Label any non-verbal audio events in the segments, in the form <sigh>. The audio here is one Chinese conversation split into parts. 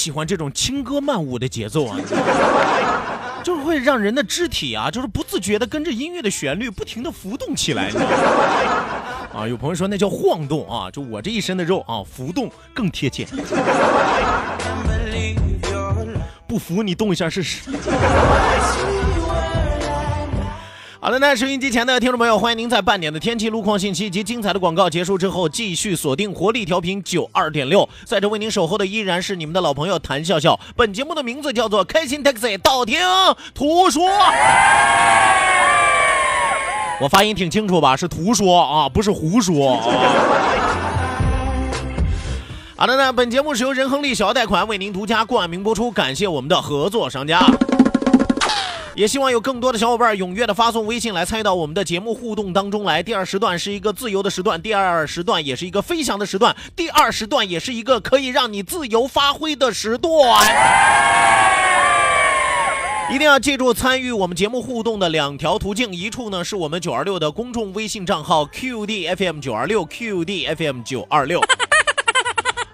喜欢这种轻歌曼舞的节奏啊，<laughs> 就是会让人的肢体啊，就是不自觉的跟着音乐的旋律不停的浮动起来。<laughs> 啊，有朋友说那叫晃动啊，就我这一身的肉啊，浮动更贴切。<laughs> 不服你动一下试试。好了，那收音机前的听众朋友，欢迎您在半点的天气、路况信息及精彩的广告结束之后，继续锁定活力调频九二点六，在这为您守候的依然是你们的老朋友谭笑笑。本节目的名字叫做《开心 Taxi》，道听途说。我发音挺清楚吧？是图说啊，不是胡说啊。好的呢，本节目是由仁恒利小额贷款为您独家冠名播出，感谢我们的合作商家。也希望有更多的小伙伴踊跃的发送微信来参与到我们的节目互动当中来。第二时段是一个自由的时段，第二时段也是一个飞翔的时段，第二时段也是一个可以让你自由发挥的时段。一定要记住参与我们节目互动的两条途径，一处呢是我们九二六的公众微信账号 QDFM 九二六 QDFM 九二六。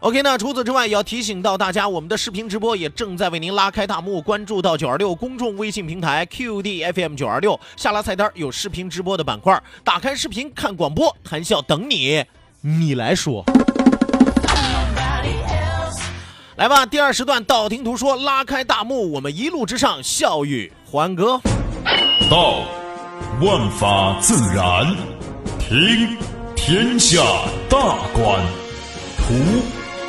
OK，那除此之外，也要提醒到大家，我们的视频直播也正在为您拉开大幕。关注到九二六公众微信平台 QDFM 九二六，下拉菜单有视频直播的板块，打开视频看广播，谈笑等你，你来说。来吧，第二时段道听途说，拉开大幕，我们一路之上，笑语欢歌。道，万法自然；听，天下大观；图。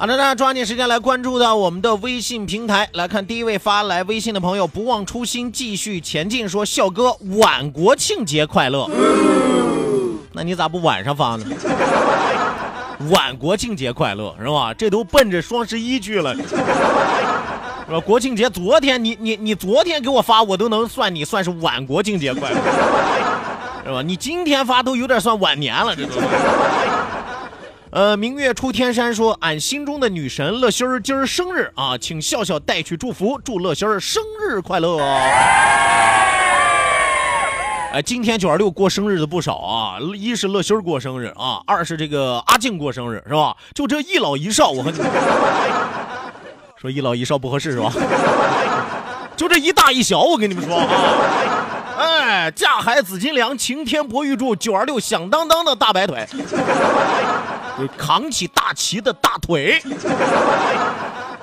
好的，那抓紧时间来关注到我们的微信平台，来看第一位发来微信的朋友，不忘初心，继续前进，说笑哥晚国庆节快乐。那你咋不晚上发呢？晚国庆节快乐是吧？这都奔着双十一去了，是吧？国庆节昨天你你你昨天给我发，我都能算你算是晚国庆节快乐，是吧？你今天发都有点算晚年了，这都。呃，明月出天山说，俺心中的女神乐心儿今儿生日啊，请笑笑带去祝福，祝乐心儿生日快乐。哎，今天九二六过生日的不少啊，一是乐心儿过生日啊，二是这个阿静过生日是吧？就这一老一少，我和你说一老一少不合适是吧？就这一大一小，我跟你们说啊，哎，架海紫金梁，擎天博玉柱，九二六响当当的大白腿。<laughs> 扛起大旗的大腿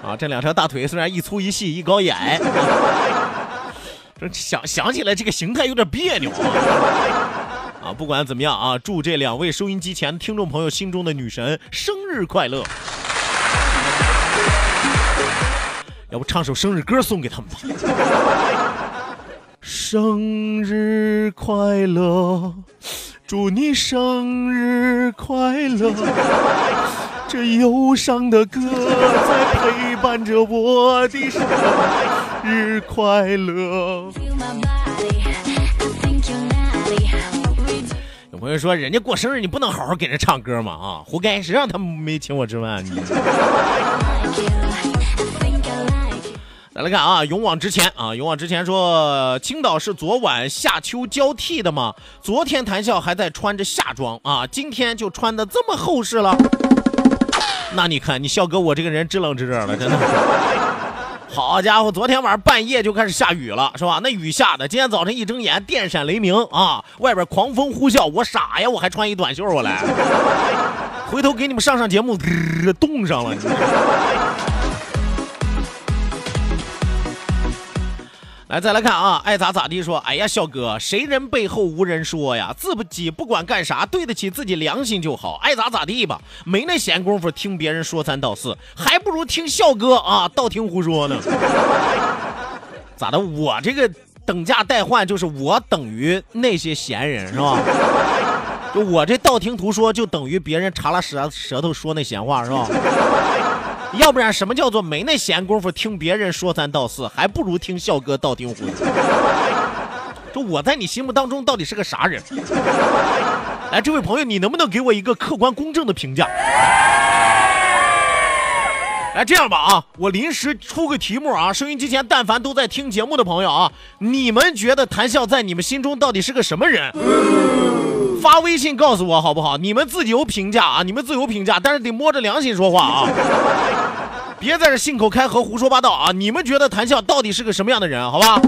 啊！这两条大腿虽然一粗一细一高一矮，这想想起来这个形态有点别扭啊！啊，不管怎么样啊，祝这两位收音机前听众朋友心中的女神生日快乐！要不唱首生日歌送给他们吧？生日快乐！祝你生日快乐，<laughs> 这忧伤的歌在陪伴着我的生日快乐。有朋友说，人家过生日你不能好好给人唱歌吗？啊，活该，谁让他们没请我吃饭？你。<laughs> 再来看啊，勇往直前啊！勇往直前说，青岛是昨晚夏秋交替的吗？昨天谈笑还在穿着夏装啊，今天就穿的这么厚实了。那你看，你笑哥我这个人知冷知热了，真的。好家伙，昨天晚上半夜就开始下雨了，是吧？那雨下的，今天早晨一睁眼电闪雷鸣啊，外边狂风呼啸，我傻呀，我还穿一短袖我来，回头给你们上上节目，呃冻上了。来，再来看啊，爱咋咋地说。哎呀，笑哥，谁人背后无人说呀？自己不管干啥，对得起自己良心就好，爱咋咋地吧。没那闲工夫听别人说三道四，还不如听笑哥啊，道听胡说呢。咋的？我这个等价代换就是我等于那些闲人是吧？就我这道听途说就等于别人插了舌舌头说那闲话是吧？要不然什么叫做没那闲工夫听别人说三道四，还不如听笑哥道听胡说。我在你心目当中到底是个啥人？来，这位朋友，你能不能给我一个客观公正的评价？来，这样吧啊，我临时出个题目啊，收音机前但凡都在听节目的朋友啊，你们觉得谭笑在你们心中到底是个什么人？发微信告诉我好不好？你们自己有评价啊，你们自由评价，但是得摸着良心说话啊，<laughs> 别在这信口开河胡说八道啊！你们觉得谭笑到底是个什么样的人？好吧？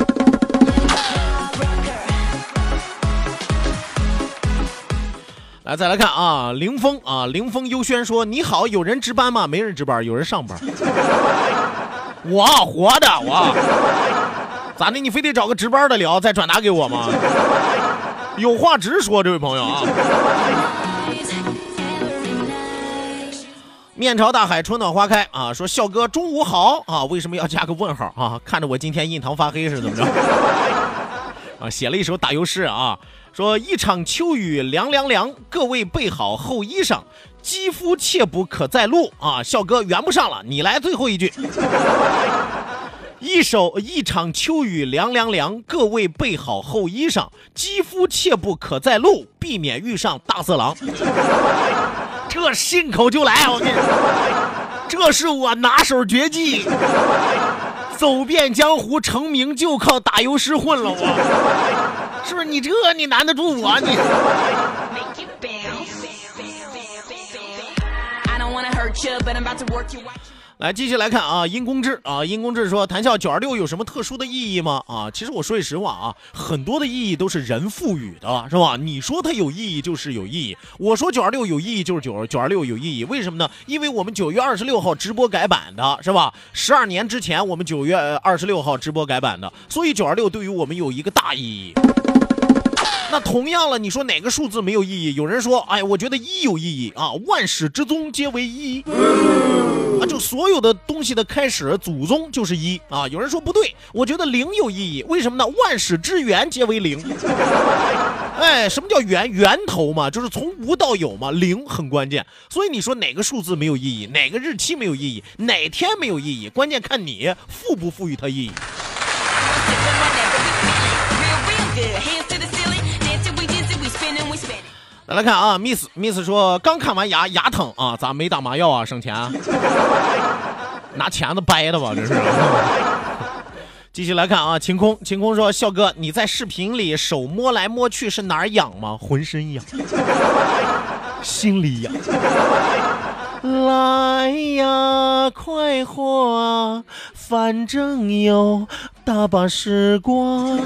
来，再来看啊，凌峰啊，凌峰优轩说：“你好，有人值班吗？没人值班，有人上班。<laughs> 我活的我，咋的？你非得找个值班的聊，再转达给我吗？”有话直说，这位朋友啊！面朝大海，春暖花开啊！说笑哥中午好啊！为什么要加个问号啊？看着我今天印堂发黑是怎么着？<laughs> 啊，写了一首打油诗啊！说一场秋雨凉凉凉，各位备好厚衣裳，肌肤切不可再露啊！笑哥圆不上了，你来最后一句。一首一场秋雨凉凉凉，各位备好厚衣裳，肌肤切不可再露，避免遇上大色狼。<laughs> 这信口就来，我跟你说，这是我拿手绝技，走遍江湖成名就靠打油诗混了，我是不是？你这你难得住我你？来，继续来看啊，殷公志啊，殷公志说，谈笑九二六有什么特殊的意义吗？啊，其实我说句实话啊，很多的意义都是人赋予的，是吧？你说它有意义就是有意义，我说九二六有意义就是九九二六有意义，为什么呢？因为我们九月二十六号直播改版的，是吧？十二年之前我们九月二十六号直播改版的，所以九二六对于我们有一个大意义。那同样了，你说哪个数字没有意义？有人说，哎，我觉得一有意义啊，万始之宗皆为一，就所有的东西的开始，祖宗就是一啊。有人说不对，我觉得零有意义，为什么呢？万始之源皆为零。哎，什么叫源？源头嘛，就是从无到有嘛，零很关键。所以你说哪个数字没有意义，哪个日期没有意义，哪天没有意义，关键看你赋不赋予它意义。来来看啊，Miss Miss 说刚看完牙牙疼啊，咋没打麻药啊？省钱？拿钳子掰的吧？这是。<laughs> 继续来看啊，晴空晴空说笑哥你在视频里手摸来摸去是哪儿痒吗？浑身痒，心里痒。来呀，快活，反正有大把时光。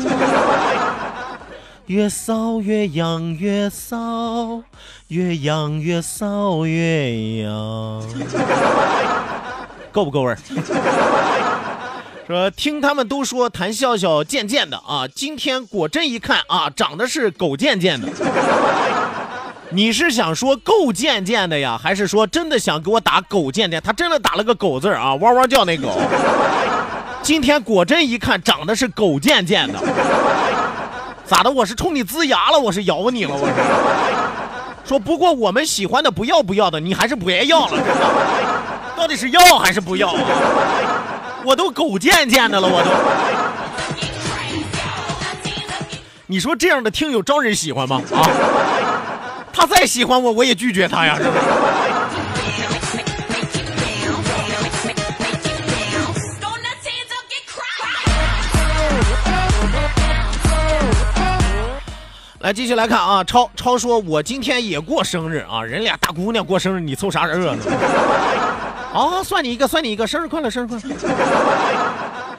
越骚越痒，越骚越痒，越骚越痒，够不够味儿？<laughs> 说听他们都说谭笑笑贱贱的啊，今天果真一看啊，长得是狗贱贱的。<laughs> 你是想说够贱贱的呀，还是说真的想给我打狗贱贱？他真的打了个狗字啊，汪汪叫那狗。<laughs> 今天果真一看，长得是狗贱贱的。咋的？我是冲你呲牙了？我是咬你了？我是说不过我们喜欢的不要不要的，你还是别要了，到底是要还是不要啊？我都狗贱贱的了，我都。你说这样的听友招人喜欢吗？啊，他再喜欢我，我也拒绝他呀，是不是？来，继续来看啊，超超说，我今天也过生日啊，人俩大姑娘过生日，你凑啥热闹？啊，算你一个，算你一个，生日快乐，生日快乐。<laughs>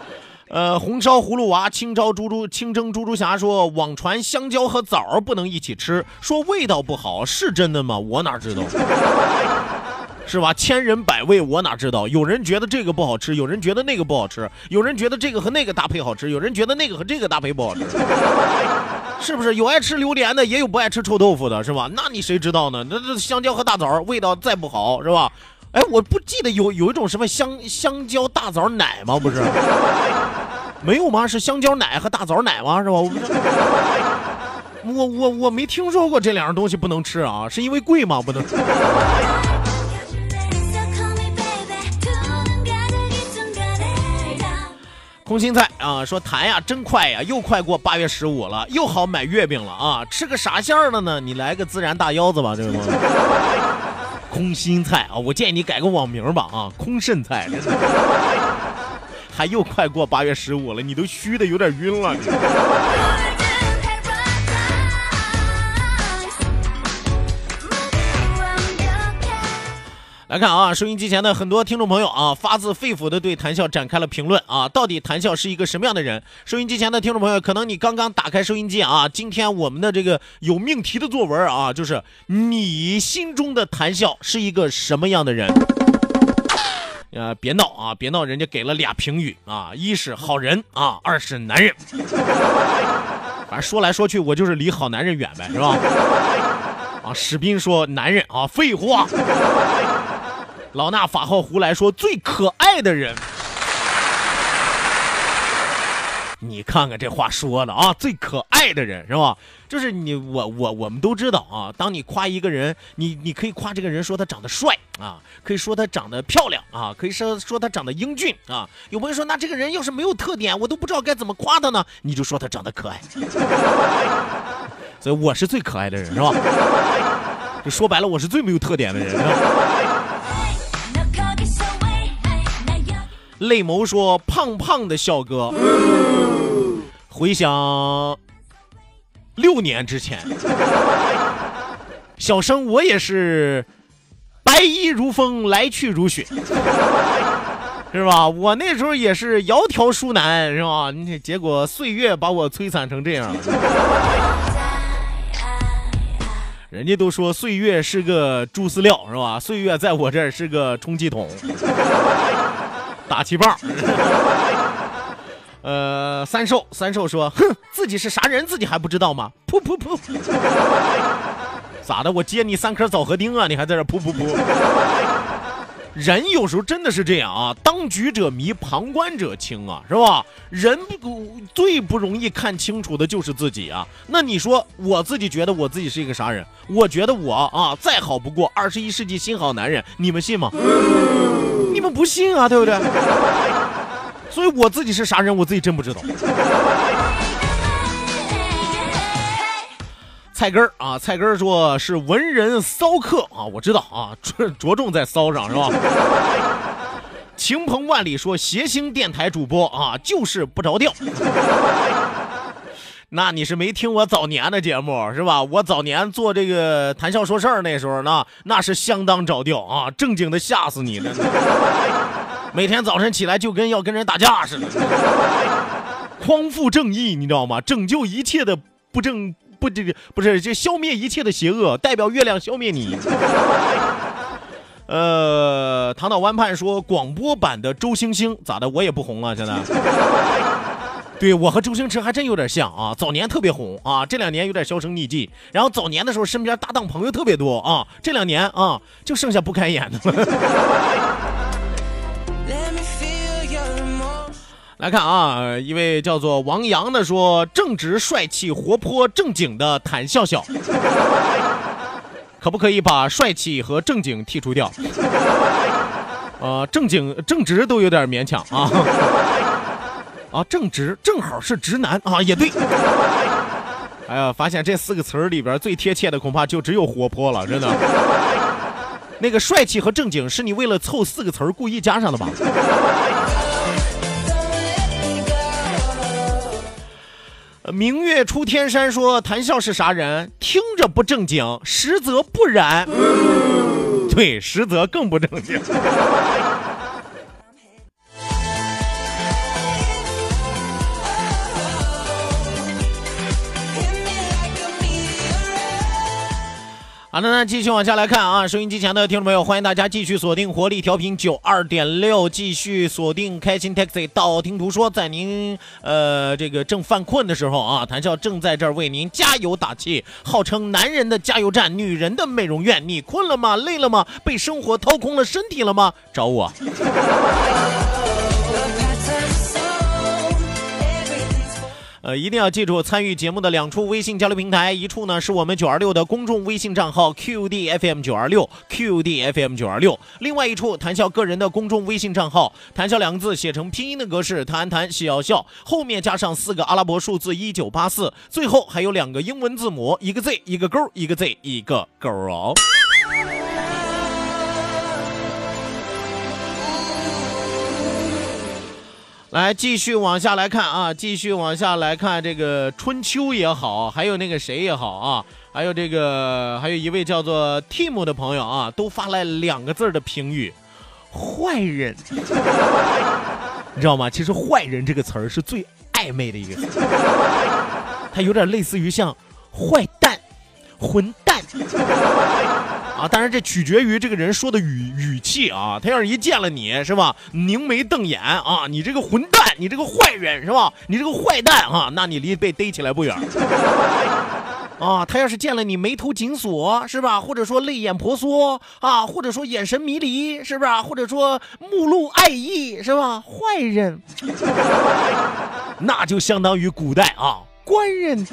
呃，红烧葫芦娃、清蒸猪猪、清蒸猪猪侠说，网传香蕉和枣不能一起吃，说味道不好，是真的吗？我哪知道？<laughs> 是吧？千人百味，我哪知道？有人觉得这个不好吃，有人觉得那个不好吃，有人觉得这个和那个搭配好吃，有人觉得那个和这个搭配不好吃，<laughs> 是不是？有爱吃榴莲的，也有不爱吃臭豆腐的，是吧？那你谁知道呢？那这香蕉和大枣味道再不好，是吧？哎，我不记得有有一种什么香香蕉大枣奶吗？不是，没有吗？是香蕉奶和大枣奶吗？是吧？我我我没听说过这两样东西不能吃啊，是因为贵吗？不能吃。空心菜啊，说谈呀真快呀，又快过八月十五了，又好买月饼了啊！吃个啥馅儿的呢？你来个孜然大腰子吧，这个。空心菜啊，我建议你改个网名吧啊，空肾菜。<laughs> 还又快过八月十五了，你都虚的有点晕了。来看啊，收音机前的很多听众朋友啊，发自肺腑的对谈笑展开了评论啊，到底谈笑是一个什么样的人？收音机前的听众朋友，可能你刚刚打开收音机啊，今天我们的这个有命题的作文啊，就是你心中的谈笑是一个什么样的人？呃，别闹啊，别闹，人家给了俩评语啊，一是好人啊，二是男人。反正说来说去，我就是离好男人远呗，是吧？啊，史斌说男人啊，废话。老衲法号胡来说最可爱的人，你看看这话说的啊，最可爱的人是吧？就是你我我我们都知道啊，当你夸一个人，你你可以夸这个人说他长得帅啊，可以说他长得漂亮啊，可以说说他长得英俊啊。有朋友说那这个人要是没有特点，我都不知道该怎么夸他呢？你就说他长得可爱。<laughs> 所以我是最可爱的人是吧？就说白了，我是最没有特点的人。是吧？泪眸说：“胖胖的笑哥，回想六年之前，小生我也是白衣如风，来去如雪，是吧？我那时候也是窈窕淑男，是吧？你结果岁月把我摧残成这样。人家都说岁月是个猪饲料，是吧？岁月在我这儿是个充气筒。”打气棒，<laughs> 呃，三兽三兽说：“哼，自己是啥人，自己还不知道吗？”噗噗噗，<laughs> 咋的？我接你三颗枣核钉啊，你还在这噗噗噗？人有时候真的是这样啊，当局者迷，旁观者清啊，是吧？人不最不容易看清楚的就是自己啊。那你说，我自己觉得我自己是一个啥人？我觉得我啊，再好不过，二十一世纪新好男人，你们信吗？们不信啊，对不对？所以我自己是啥人，我自己真不知道。菜根儿啊，菜根儿说是文人骚客啊，我知道啊，着着重在骚上是吧？晴鹏万里说谐星电台主播啊，就是不着调。那你是没听我早年的节目是吧？我早年做这个谈笑说事儿那时候呢，那是相当着调啊，正经的吓死你了。<laughs> 每天早晨起来就跟要跟人打架似的，匡复正义，你知道吗？拯救一切的不正不这个不是这消灭一切的邪恶，代表月亮消灭你。呃，唐岛湾畔说广播版的周星星咋的？我也不红了，现在。对我和周星驰还真有点像啊，早年特别红啊，这两年有点销声匿迹。然后早年的时候身边搭档朋友特别多啊，这两年啊就剩下不开眼的了。来看啊，一位叫做王洋的说，正直、帅气、活泼、正经的谭笑笑。可不可以把帅气和正经剔除掉？呃，正经正直都有点勉强啊。啊，正直正好是直男啊，也对。哎呀，发现这四个词儿里边最贴切的恐怕就只有活泼了，真的。那个帅气和正经是你为了凑四个词儿故意加上的吧？明月出天山说谈笑是啥人？听着不正经，实则不然。对，实则更不正经。好的，那继续往下来看啊，收音机前的听众朋友，欢迎大家继续锁定活力调频九二点六，继续锁定开心 taxi，道听途说，在您呃这个正犯困的时候啊，谈笑正在这儿为您加油打气，号称男人的加油站，女人的美容院，你困了吗？累了吗？被生活掏空了身体了吗？找我。呃，一定要记住参与节目的两处微信交流平台，一处呢是我们九二六的公众微信账号 QDFM 九二六 QDFM 九二六，另外一处谈笑个人的公众微信账号，谈笑两个字写成拼音的格式，谈谈笑笑，后面加上四个阿拉伯数字一九八四，最后还有两个英文字母，一个 Z 一个勾，一个 Z 一个勾哦。来，继续往下来看啊，继续往下来看，这个春秋也好，还有那个谁也好啊，还有这个，还有一位叫做 Tim 的朋友啊，都发来两个字的评语：坏人。<laughs> 你知道吗？其实“坏人”这个词儿是最暧昧的一个词，它有点类似于像坏蛋、混蛋。啊，当然这取决于这个人说的语语气啊。他要是一见了你是吧，凝眉瞪眼啊，你这个混蛋，你这个坏人是吧，你这个坏蛋啊，那你离被逮起来不远。<laughs> 啊，他要是见了你眉头紧锁是吧，或者说泪眼婆娑啊，或者说眼神迷离是不是，或者说目露爱意是吧，坏人，<laughs> 那就相当于古代啊官人。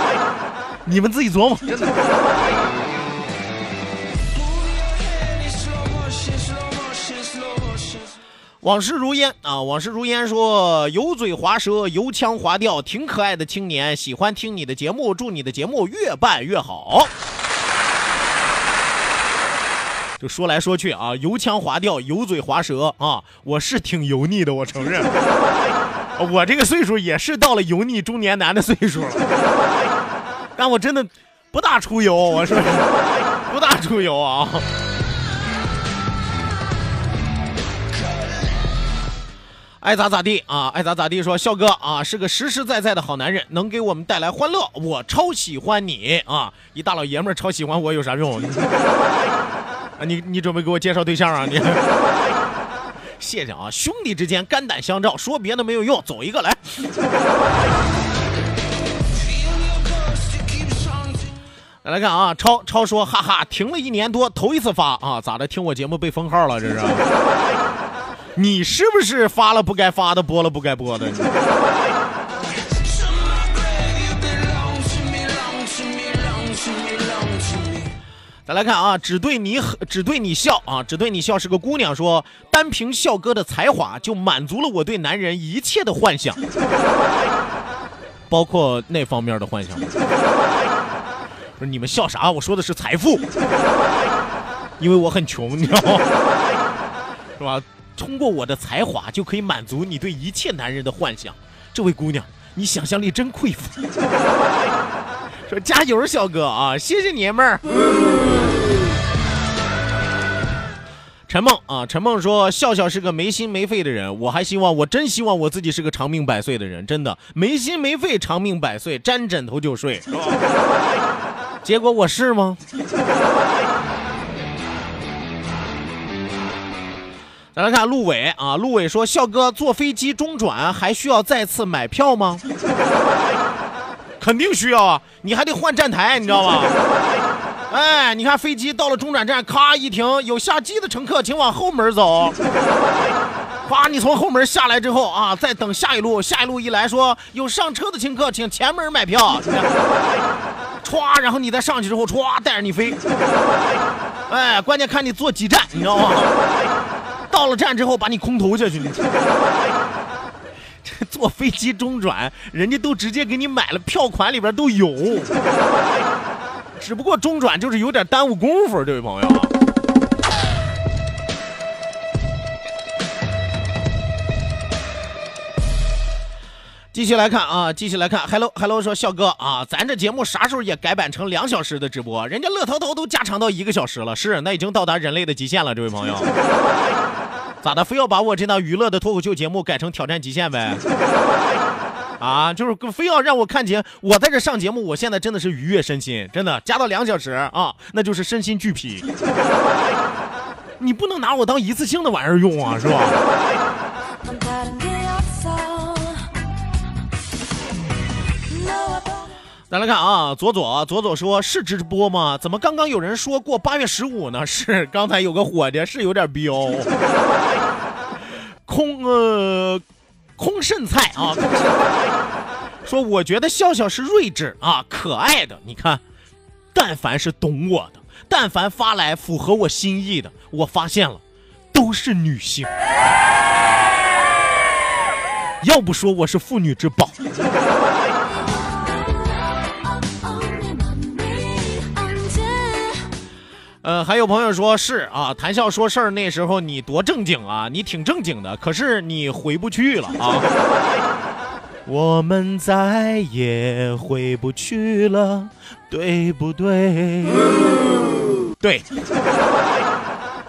<laughs> 你们自己琢磨，真的。往事如烟啊，往事如烟说油嘴滑舌、油腔滑调，挺可爱的青年，喜欢听你的节目，祝你的节目越办越好。就说来说去啊，油腔滑调、油嘴滑舌啊，我是挺油腻的，我承认，<laughs> 我这个岁数也是到了油腻中年男的岁数了，但我真的不大出油，我说不大出油啊。爱咋咋地啊，爱咋咋地。说笑哥啊，是个实实在在的好男人，能给我们带来欢乐。我超喜欢你啊，一大老爷们儿超喜欢我有啥用？<laughs> 啊，你你准备给我介绍对象啊？你 <laughs> 谢谢啊，兄弟之间肝胆相照，说别的没有用，走一个来。来来看啊，超超说哈哈，停了一年多，头一次发啊，咋的？听我节目被封号了？这是。你是不是发了不该发的，播了不该播的？再来看啊，只对你只对你笑啊，只对你笑是个姑娘说，单凭笑哥的才华就满足了我对男人一切的幻想，包括那方面的幻想。不是你们笑啥？我说的是财富，因为我很穷，你知道吗？是吧？通过我的才华就可以满足你对一切男人的幻想，这位姑娘，你想象力真匮乏。<laughs> 说加油，小哥啊，谢谢你妹儿。陈梦啊，陈梦说笑笑是个没心没肺的人，我还希望，我真希望我自己是个长命百岁的人，真的没心没肺，长命百岁，沾枕头就睡，是吧？结果我是吗？再来看陆伟啊，陆伟说：“笑哥坐飞机中转还需要再次买票吗？<laughs> 肯定需要啊，你还得换站台，你知道吗？<laughs> 哎，你看飞机到了中转站，咔一停，有下机的乘客请往后门走。<laughs> 哗，你从后门下来之后啊，再等下一路，下一路一来说有上车的乘客请前门买票。歘，然后你再上去之后，歘，带着你飞。哎，关键看你坐几站，你知道吗？到了站之后，把你空投下去。这 <laughs> 坐飞机中转，人家都直接给你买了，票款里边都有。只不过中转就是有点耽误功夫，这位朋友。继续来看啊，继续来看，Hello Hello 说笑哥啊，咱这节目啥时候也改版成两小时的直播？人家乐淘淘都加长到一个小时了，是那已经到达人类的极限了，这位朋友。<laughs> 咋的，非要把我这档娱乐的脱口秀节目改成挑战极限呗？<laughs> 啊，就是非要让我看节我在这上节目，我现在真的是愉悦身心，真的加到两小时啊，那就是身心俱疲。<laughs> 你不能拿我当一次性的玩意儿用啊，是吧？来看啊，左左左左说是直播吗？怎么刚刚有人说过八月十五呢？是刚才有个伙计是有点彪。<laughs> 空呃空剩菜啊，说我觉得笑笑是睿智啊可爱的。你看，但凡是懂我的，但凡发来符合我心意的，我发现了都是女性。要不说我是妇女之宝。呃，还有朋友说是啊，谈笑说事儿那时候你多正经啊，你挺正经的，可是你回不去了啊。<laughs> 我们再也回不去了，对不对？对。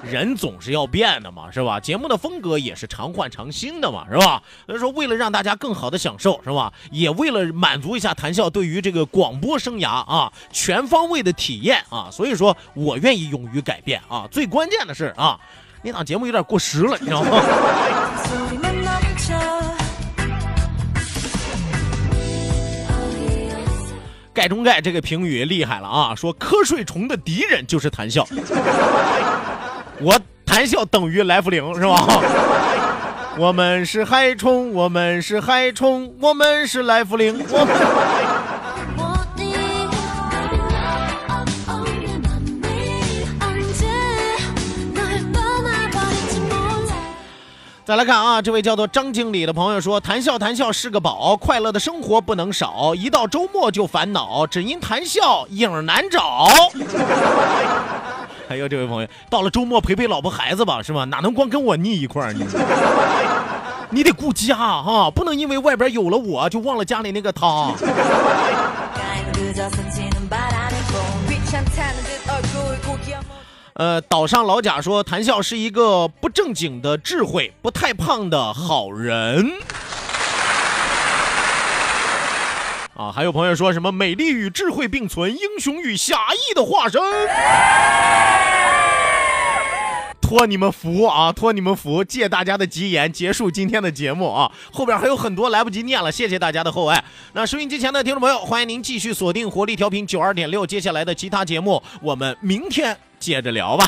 人总是要变的嘛，是吧？节目的风格也是常换常新的嘛，是吧？所以说，为了让大家更好的享受，是吧？也为了满足一下谈笑对于这个广播生涯啊全方位的体验啊，所以说我愿意勇于改变啊。最关键的是啊，那档节目有点过时了，你知道吗？盖中盖这个评语厉害了啊，说瞌睡虫的敌人就是谈笑。我谈笑等于来福灵是吧？<laughs> 我们是海虫，我们是海虫，我们是来福灵。我们。再来看啊，这位叫做张经理的朋友说：“谈笑谈笑是个宝，快乐的生活不能少。一到周末就烦恼，只因谈笑影难找。”还有这位朋友，到了周末陪陪老婆孩子吧，是吧？哪能光跟我腻一块儿？你 <laughs> 你得顾家哈，不能因为外边有了我就忘了家里那个他。呃，岛上老贾说，谈笑是一个不正经的智慧，不太胖的好人。啊，还有朋友说什么美丽与智慧并存，英雄与侠义的化身。托你们福啊，托你们福，借大家的吉言结束今天的节目啊。后边还有很多来不及念了，谢谢大家的厚爱。那收音机前的听众朋友，欢迎您继续锁定活力调频九二点六，接下来的其他节目我们明天接着聊吧。